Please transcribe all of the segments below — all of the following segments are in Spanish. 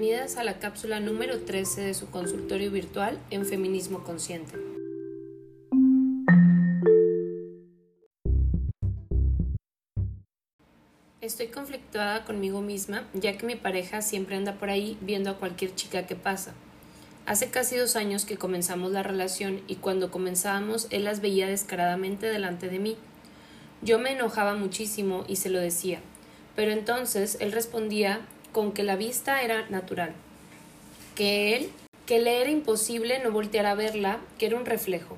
Bienvenidas a la cápsula número 13 de su consultorio virtual en Feminismo Consciente. Estoy conflictuada conmigo misma ya que mi pareja siempre anda por ahí viendo a cualquier chica que pasa. Hace casi dos años que comenzamos la relación y cuando comenzábamos él las veía descaradamente delante de mí. Yo me enojaba muchísimo y se lo decía, pero entonces él respondía con que la vista era natural, que él, que le era imposible no voltear a verla, que era un reflejo.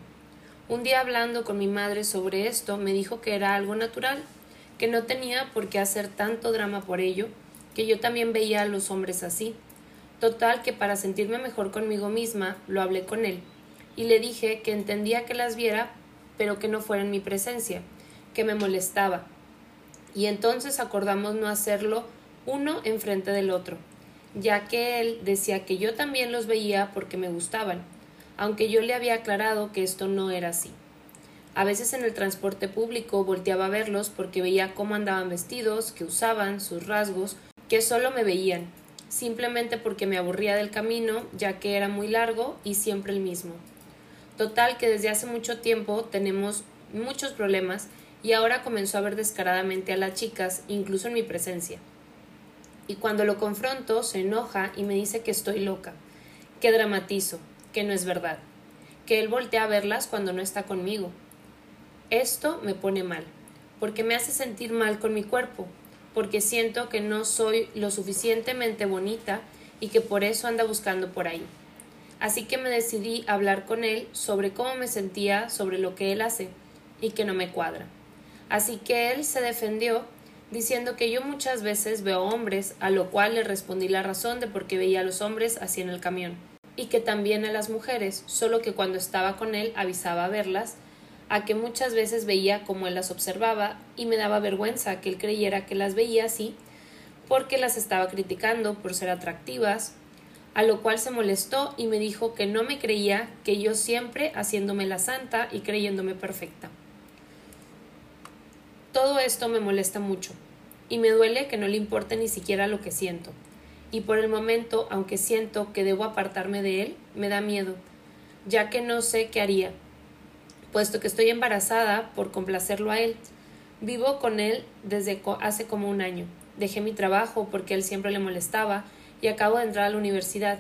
Un día hablando con mi madre sobre esto, me dijo que era algo natural, que no tenía por qué hacer tanto drama por ello, que yo también veía a los hombres así. Total que para sentirme mejor conmigo misma, lo hablé con él, y le dije que entendía que las viera, pero que no fuera en mi presencia, que me molestaba. Y entonces acordamos no hacerlo uno enfrente del otro, ya que él decía que yo también los veía porque me gustaban, aunque yo le había aclarado que esto no era así. A veces en el transporte público volteaba a verlos porque veía cómo andaban vestidos, qué usaban, sus rasgos, que solo me veían, simplemente porque me aburría del camino, ya que era muy largo y siempre el mismo. Total que desde hace mucho tiempo tenemos muchos problemas y ahora comenzó a ver descaradamente a las chicas, incluso en mi presencia y cuando lo confronto se enoja y me dice que estoy loca, que dramatizo, que no es verdad, que él voltea a verlas cuando no está conmigo. Esto me pone mal, porque me hace sentir mal con mi cuerpo, porque siento que no soy lo suficientemente bonita y que por eso anda buscando por ahí. Así que me decidí a hablar con él sobre cómo me sentía sobre lo que él hace y que no me cuadra. Así que él se defendió diciendo que yo muchas veces veo hombres, a lo cual le respondí la razón de por qué veía a los hombres así en el camión, y que también a las mujeres, solo que cuando estaba con él avisaba a verlas, a que muchas veces veía como él las observaba y me daba vergüenza que él creyera que las veía así, porque las estaba criticando por ser atractivas, a lo cual se molestó y me dijo que no me creía que yo siempre haciéndome la santa y creyéndome perfecta. Todo esto me molesta mucho, y me duele que no le importe ni siquiera lo que siento. Y por el momento, aunque siento que debo apartarme de él, me da miedo, ya que no sé qué haría, puesto que estoy embarazada por complacerlo a él. Vivo con él desde hace como un año. Dejé mi trabajo porque él siempre le molestaba y acabo de entrar a la universidad.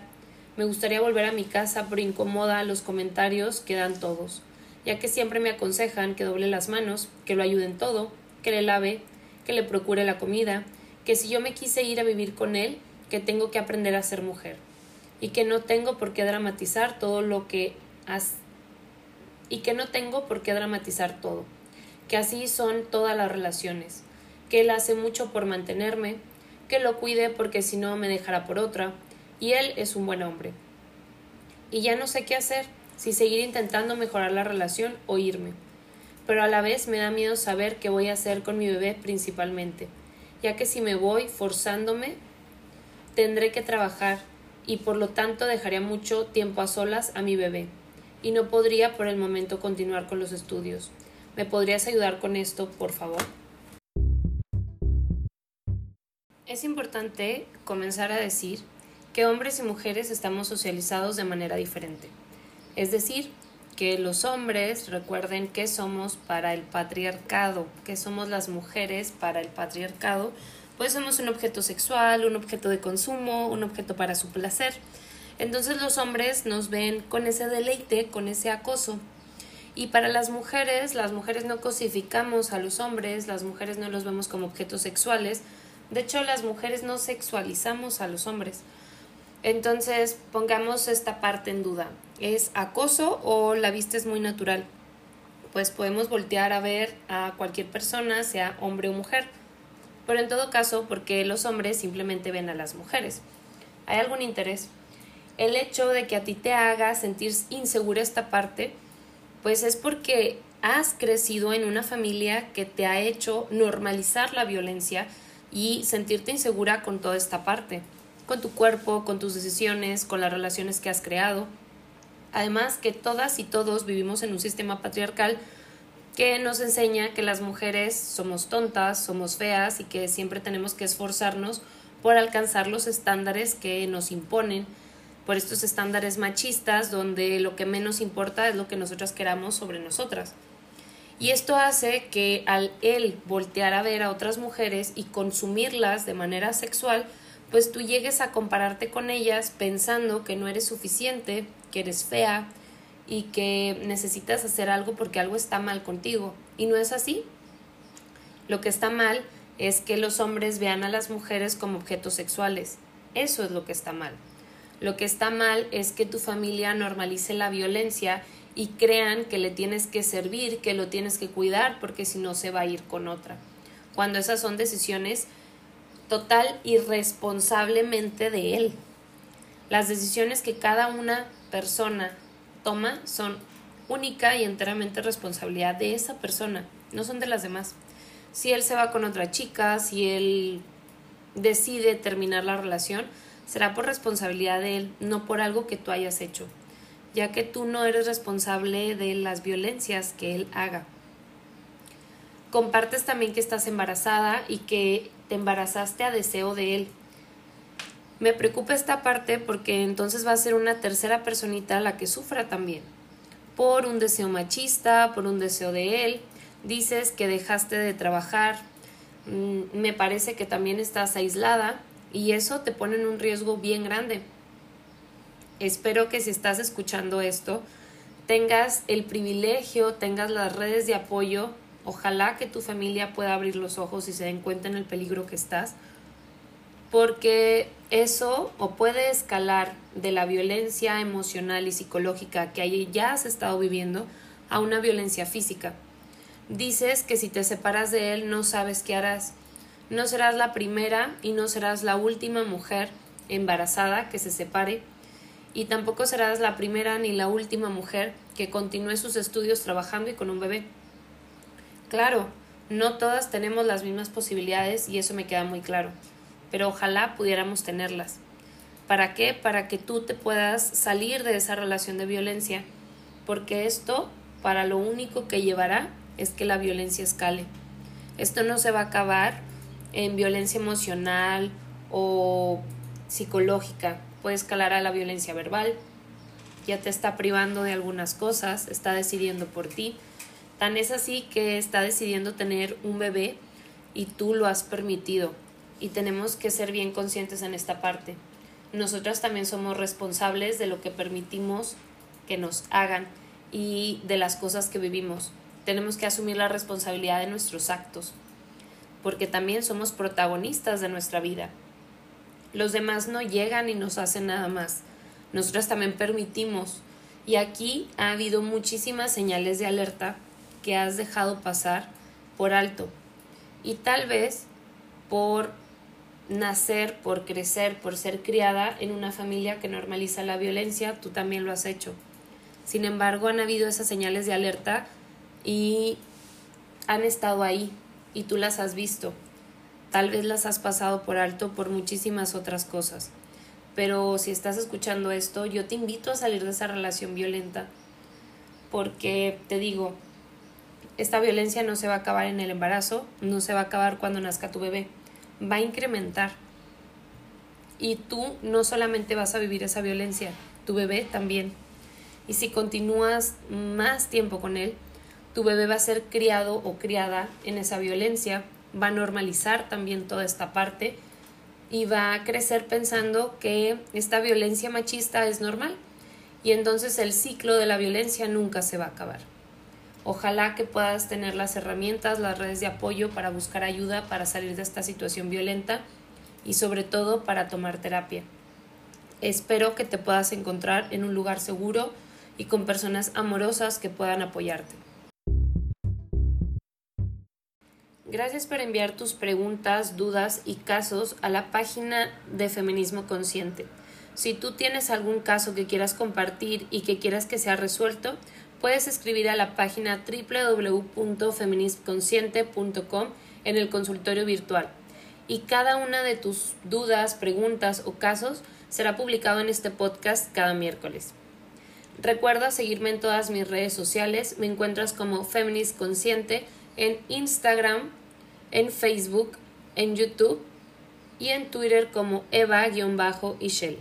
Me gustaría volver a mi casa, pero incomoda los comentarios que dan todos, ya que siempre me aconsejan que doble las manos, que lo ayuden todo, que le lave, que le procure la comida, que si yo me quise ir a vivir con él, que tengo que aprender a ser mujer. Y que no tengo por qué dramatizar todo lo que has y que no tengo por qué dramatizar todo, que así son todas las relaciones, que él hace mucho por mantenerme, que lo cuide porque si no me dejará por otra, y él es un buen hombre. Y ya no sé qué hacer, si seguir intentando mejorar la relación o irme pero a la vez me da miedo saber qué voy a hacer con mi bebé principalmente, ya que si me voy forzándome, tendré que trabajar y por lo tanto dejaría mucho tiempo a solas a mi bebé, y no podría por el momento continuar con los estudios. ¿Me podrías ayudar con esto, por favor? Es importante comenzar a decir que hombres y mujeres estamos socializados de manera diferente. Es decir, que los hombres recuerden que somos para el patriarcado, que somos las mujeres para el patriarcado, pues somos un objeto sexual, un objeto de consumo, un objeto para su placer. Entonces los hombres nos ven con ese deleite, con ese acoso. Y para las mujeres, las mujeres no cosificamos a los hombres, las mujeres no los vemos como objetos sexuales. De hecho, las mujeres no sexualizamos a los hombres. Entonces, pongamos esta parte en duda. ¿Es acoso o la vista es muy natural? Pues podemos voltear a ver a cualquier persona, sea hombre o mujer. Pero en todo caso, porque los hombres simplemente ven a las mujeres? ¿Hay algún interés? El hecho de que a ti te haga sentir insegura esta parte, pues es porque has crecido en una familia que te ha hecho normalizar la violencia y sentirte insegura con toda esta parte con tu cuerpo, con tus decisiones, con las relaciones que has creado. Además que todas y todos vivimos en un sistema patriarcal que nos enseña que las mujeres somos tontas, somos feas y que siempre tenemos que esforzarnos por alcanzar los estándares que nos imponen, por estos estándares machistas donde lo que menos importa es lo que nosotras queramos sobre nosotras. Y esto hace que al él voltear a ver a otras mujeres y consumirlas de manera sexual, pues tú llegues a compararte con ellas pensando que no eres suficiente, que eres fea y que necesitas hacer algo porque algo está mal contigo. Y no es así. Lo que está mal es que los hombres vean a las mujeres como objetos sexuales. Eso es lo que está mal. Lo que está mal es que tu familia normalice la violencia y crean que le tienes que servir, que lo tienes que cuidar, porque si no se va a ir con otra. Cuando esas son decisiones total y responsablemente de él. Las decisiones que cada una persona toma son única y enteramente responsabilidad de esa persona, no son de las demás. Si él se va con otra chica, si él decide terminar la relación, será por responsabilidad de él, no por algo que tú hayas hecho ya que tú no eres responsable de las violencias que él haga. Compartes también que estás embarazada y que te embarazaste a deseo de él. Me preocupa esta parte porque entonces va a ser una tercera personita la que sufra también. Por un deseo machista, por un deseo de él. Dices que dejaste de trabajar. Mm, me parece que también estás aislada y eso te pone en un riesgo bien grande espero que si estás escuchando esto, tengas el privilegio, tengas las redes de apoyo. Ojalá que tu familia pueda abrir los ojos y se den cuenta en el peligro que estás, porque eso o puede escalar de la violencia emocional y psicológica que ya has estado viviendo a una violencia física. Dices que si te separas de él no sabes qué harás. No serás la primera y no serás la última mujer embarazada que se separe y tampoco serás la primera ni la última mujer que continúe sus estudios trabajando y con un bebé. Claro, no todas tenemos las mismas posibilidades y eso me queda muy claro, pero ojalá pudiéramos tenerlas. ¿Para qué? Para que tú te puedas salir de esa relación de violencia, porque esto para lo único que llevará es que la violencia escale. Esto no se va a acabar en violencia emocional o psicológica, puede escalar a la violencia verbal, ya te está privando de algunas cosas, está decidiendo por ti. Tan es así que está decidiendo tener un bebé y tú lo has permitido. Y tenemos que ser bien conscientes en esta parte. Nosotras también somos responsables de lo que permitimos que nos hagan y de las cosas que vivimos. Tenemos que asumir la responsabilidad de nuestros actos, porque también somos protagonistas de nuestra vida. Los demás no llegan y nos hacen nada más. Nosotras también permitimos. Y aquí ha habido muchísimas señales de alerta que has dejado pasar por alto. Y tal vez por nacer, por crecer, por ser criada en una familia que normaliza la violencia, tú también lo has hecho. Sin embargo, han habido esas señales de alerta y han estado ahí y tú las has visto. Tal vez las has pasado por alto por muchísimas otras cosas. Pero si estás escuchando esto, yo te invito a salir de esa relación violenta. Porque te digo, esta violencia no se va a acabar en el embarazo, no se va a acabar cuando nazca tu bebé, va a incrementar. Y tú no solamente vas a vivir esa violencia, tu bebé también. Y si continúas más tiempo con él, tu bebé va a ser criado o criada en esa violencia va a normalizar también toda esta parte y va a crecer pensando que esta violencia machista es normal y entonces el ciclo de la violencia nunca se va a acabar. Ojalá que puedas tener las herramientas, las redes de apoyo para buscar ayuda para salir de esta situación violenta y sobre todo para tomar terapia. Espero que te puedas encontrar en un lugar seguro y con personas amorosas que puedan apoyarte. Gracias por enviar tus preguntas, dudas y casos a la página de Feminismo Consciente. Si tú tienes algún caso que quieras compartir y que quieras que sea resuelto, puedes escribir a la página www.feminismconsciente.com en el consultorio virtual. Y cada una de tus dudas, preguntas o casos será publicado en este podcast cada miércoles. Recuerda seguirme en todas mis redes sociales. Me encuentras como Feminist Consciente en Instagram, en Facebook, en YouTube y en Twitter como Eva-Ishel.